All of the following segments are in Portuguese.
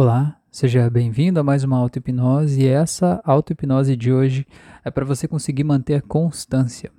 Olá, seja bem-vindo a mais uma auto-hipnose e essa auto-hipnose de hoje é para você conseguir manter a constância.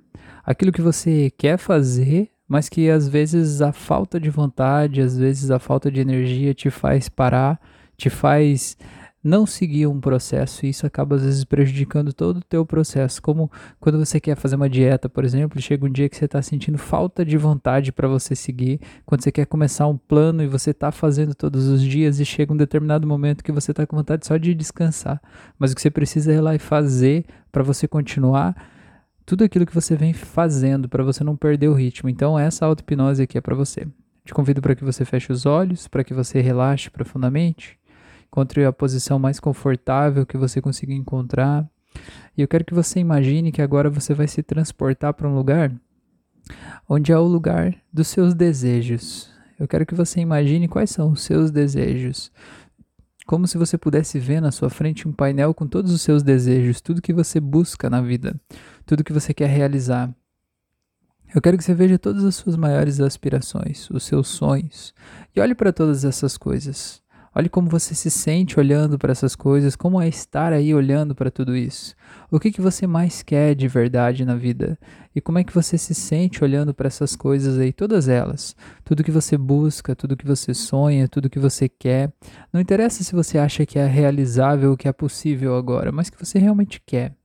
Aquilo que você quer fazer, mas que às vezes a falta de vontade, às vezes a falta de energia te faz parar, te faz não seguir um processo e isso acaba às vezes prejudicando todo o teu processo. Como quando você quer fazer uma dieta, por exemplo, chega um dia que você está sentindo falta de vontade para você seguir, quando você quer começar um plano e você está fazendo todos os dias e chega um determinado momento que você está com vontade só de descansar, mas o que você precisa é lá e fazer para você continuar tudo aquilo que você vem fazendo para você não perder o ritmo. Então essa auto-hipnose aqui é para você. Te convido para que você feche os olhos, para que você relaxe profundamente Encontre a posição mais confortável que você consiga encontrar. E eu quero que você imagine que agora você vai se transportar para um lugar onde é o lugar dos seus desejos. Eu quero que você imagine quais são os seus desejos. Como se você pudesse ver na sua frente um painel com todos os seus desejos, tudo que você busca na vida, tudo que você quer realizar. Eu quero que você veja todas as suas maiores aspirações, os seus sonhos, e olhe para todas essas coisas. Olhe como você se sente olhando para essas coisas, como é estar aí olhando para tudo isso. O que, que você mais quer de verdade na vida? E como é que você se sente olhando para essas coisas aí, todas elas? Tudo que você busca, tudo que você sonha, tudo que você quer. Não interessa se você acha que é realizável, que é possível agora, mas que você realmente quer.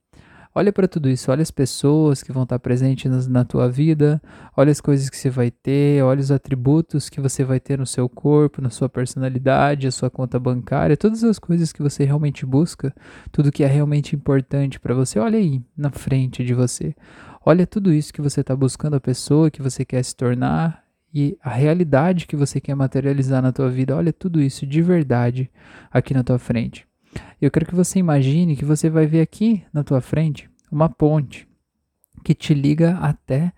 Olha para tudo isso, olha as pessoas que vão estar presentes na tua vida, olha as coisas que você vai ter, olha os atributos que você vai ter no seu corpo, na sua personalidade, a sua conta bancária, todas as coisas que você realmente busca, tudo que é realmente importante para você, olha aí na frente de você. Olha tudo isso que você está buscando, a pessoa que você quer se tornar e a realidade que você quer materializar na tua vida. Olha tudo isso de verdade aqui na tua frente. Eu quero que você imagine que você vai ver aqui na tua frente uma ponte que te liga até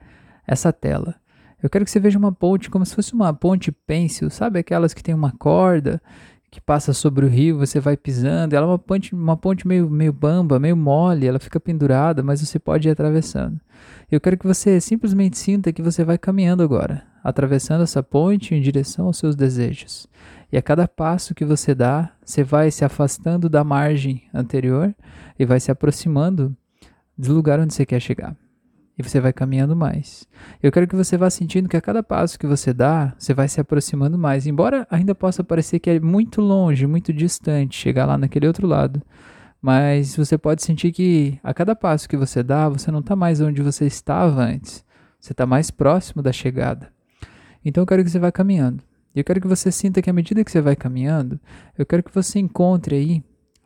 essa tela. Eu quero que você veja uma ponte como se fosse uma ponte pêncil, sabe aquelas que tem uma corda que passa sobre o rio, você vai pisando. Ela é uma ponte, uma ponte meio, meio bamba, meio mole, ela fica pendurada, mas você pode ir atravessando. Eu quero que você simplesmente sinta que você vai caminhando agora, atravessando essa ponte em direção aos seus desejos. E a cada passo que você dá, você vai se afastando da margem anterior e vai se aproximando do lugar onde você quer chegar. E você vai caminhando mais. Eu quero que você vá sentindo que a cada passo que você dá, você vai se aproximando mais. Embora ainda possa parecer que é muito longe, muito distante chegar lá naquele outro lado. Mas você pode sentir que a cada passo que você dá, você não está mais onde você estava antes. Você está mais próximo da chegada. Então eu quero que você vá caminhando. E eu quero que você sinta que à medida que você vai caminhando, eu quero que você encontre aí,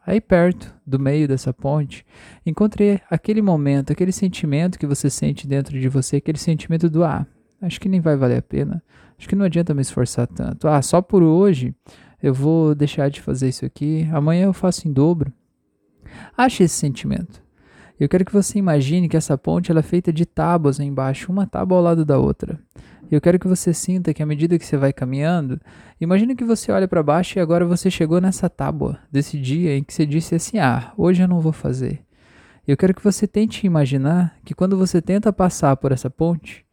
aí perto do meio dessa ponte, encontre aquele momento, aquele sentimento que você sente dentro de você, aquele sentimento do ah, acho que nem vai valer a pena. Acho que não adianta me esforçar tanto. Ah, só por hoje eu vou deixar de fazer isso aqui. Amanhã eu faço em dobro. Ache esse sentimento. Eu quero que você imagine que essa ponte ela é feita de tábuas embaixo, uma tábua ao lado da outra. Eu quero que você sinta que à medida que você vai caminhando, imagine que você olha para baixo e agora você chegou nessa tábua desse dia em que você disse assim: "Ah, hoje eu não vou fazer". Eu quero que você tente imaginar que quando você tenta passar por essa ponte,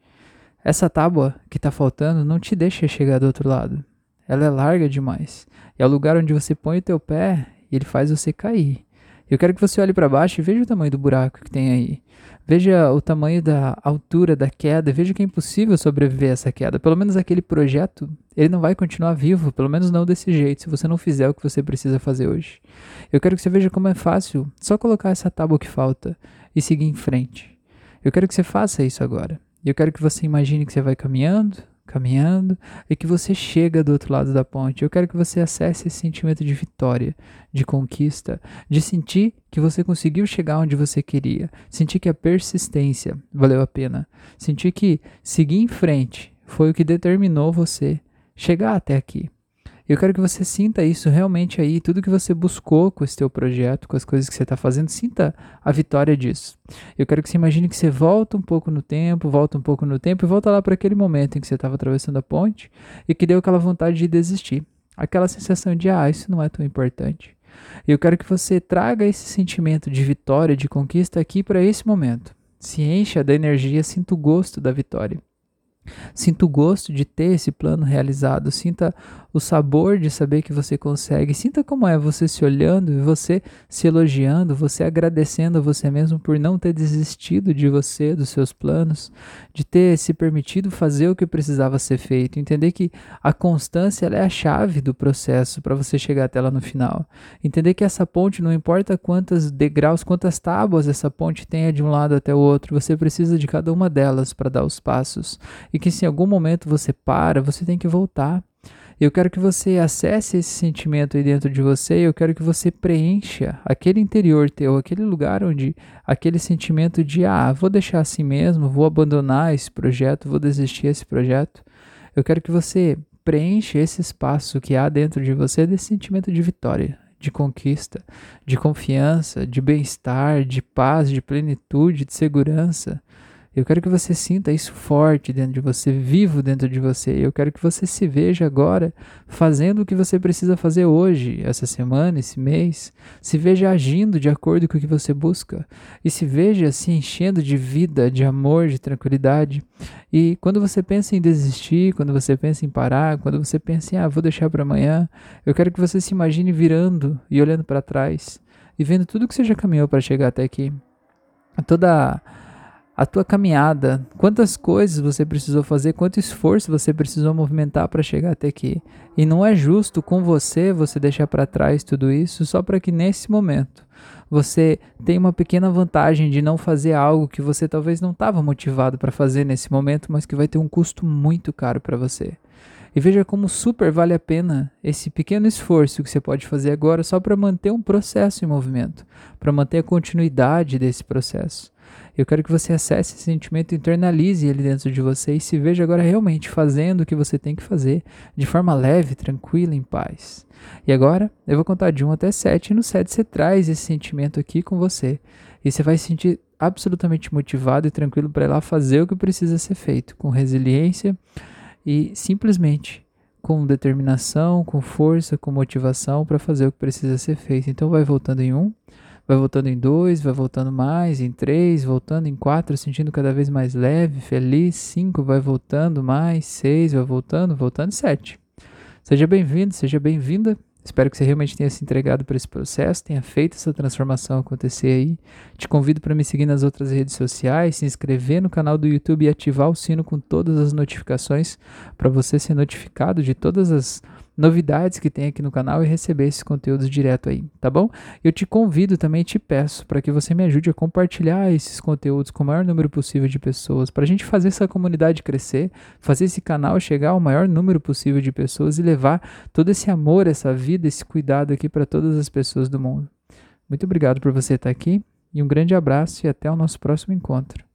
essa tábua que está faltando não te deixa chegar do outro lado. Ela é larga demais. É o lugar onde você põe o teu pé e ele faz você cair. Eu quero que você olhe para baixo e veja o tamanho do buraco que tem aí. Veja o tamanho da altura da queda, veja que é impossível sobreviver a essa queda. Pelo menos aquele projeto, ele não vai continuar vivo, pelo menos não desse jeito, se você não fizer o que você precisa fazer hoje. Eu quero que você veja como é fácil só colocar essa tábua que falta e seguir em frente. Eu quero que você faça isso agora. Eu quero que você imagine que você vai caminhando, caminhando e que você chega do outro lado da ponte. Eu quero que você acesse esse sentimento de vitória, de conquista, de sentir que você conseguiu chegar onde você queria, sentir que a persistência valeu a pena, sentir que seguir em frente foi o que determinou você chegar até aqui. Eu quero que você sinta isso realmente aí, tudo que você buscou com esse teu projeto, com as coisas que você está fazendo, sinta a vitória disso. Eu quero que você imagine que você volta um pouco no tempo, volta um pouco no tempo e volta lá para aquele momento em que você estava atravessando a ponte e que deu aquela vontade de desistir. Aquela sensação de, ah, isso não é tão importante. Eu quero que você traga esse sentimento de vitória, de conquista aqui para esse momento. Se encha da energia, sinta o gosto da vitória. Sinta o gosto de ter esse plano realizado, sinta o sabor de saber que você consegue, sinta como é você se olhando e você se elogiando, você agradecendo a você mesmo por não ter desistido de você, dos seus planos, de ter se permitido fazer o que precisava ser feito, entender que a constância é a chave do processo para você chegar até lá no final. Entender que essa ponte, não importa quantos degraus, quantas tábuas essa ponte tenha de um lado até o outro, você precisa de cada uma delas para dar os passos. E que se em algum momento você para, você tem que voltar. Eu quero que você acesse esse sentimento aí dentro de você, eu quero que você preencha aquele interior teu, aquele lugar onde aquele sentimento de ah, vou deixar assim mesmo, vou abandonar esse projeto, vou desistir desse projeto. Eu quero que você preencha esse espaço que há dentro de você desse sentimento de vitória, de conquista, de confiança, de bem-estar, de paz, de plenitude, de segurança. Eu quero que você sinta isso forte dentro de você, vivo dentro de você. Eu quero que você se veja agora fazendo o que você precisa fazer hoje, essa semana, esse mês. Se veja agindo de acordo com o que você busca. E se veja se enchendo de vida, de amor, de tranquilidade. E quando você pensa em desistir, quando você pensa em parar, quando você pensa em, ah, vou deixar para amanhã, eu quero que você se imagine virando e olhando para trás e vendo tudo que você já caminhou para chegar até aqui. Toda a tua caminhada, quantas coisas você precisou fazer, quanto esforço você precisou movimentar para chegar até aqui. E não é justo com você você deixar para trás tudo isso só para que nesse momento você tenha uma pequena vantagem de não fazer algo que você talvez não estava motivado para fazer nesse momento, mas que vai ter um custo muito caro para você. E veja como super vale a pena esse pequeno esforço que você pode fazer agora só para manter um processo em movimento, para manter a continuidade desse processo. Eu quero que você acesse esse sentimento, internalize ele dentro de você e se veja agora realmente fazendo o que você tem que fazer de forma leve, tranquila, em paz. E agora eu vou contar de 1 até 7 e no 7 você traz esse sentimento aqui com você e você vai se sentir absolutamente motivado e tranquilo para ir lá fazer o que precisa ser feito com resiliência e simplesmente com determinação, com força, com motivação para fazer o que precisa ser feito. Então vai voltando em um vai voltando em dois, vai voltando mais, em três, voltando em quatro, sentindo cada vez mais leve, feliz, cinco, vai voltando mais, seis, vai voltando, voltando, sete. Seja bem-vindo, seja bem-vinda. Espero que você realmente tenha se entregado para esse processo, tenha feito essa transformação acontecer aí. Te convido para me seguir nas outras redes sociais, se inscrever no canal do YouTube e ativar o sino com todas as notificações para você ser notificado de todas as novidades que tem aqui no canal e receber esses conteúdos direto aí, tá bom? Eu te convido também, te peço para que você me ajude a compartilhar esses conteúdos com o maior número possível de pessoas, para a gente fazer essa comunidade crescer, fazer esse canal chegar ao maior número possível de pessoas e levar todo esse amor, essa vida, esse cuidado aqui para todas as pessoas do mundo. Muito obrigado por você estar aqui e um grande abraço e até o nosso próximo encontro.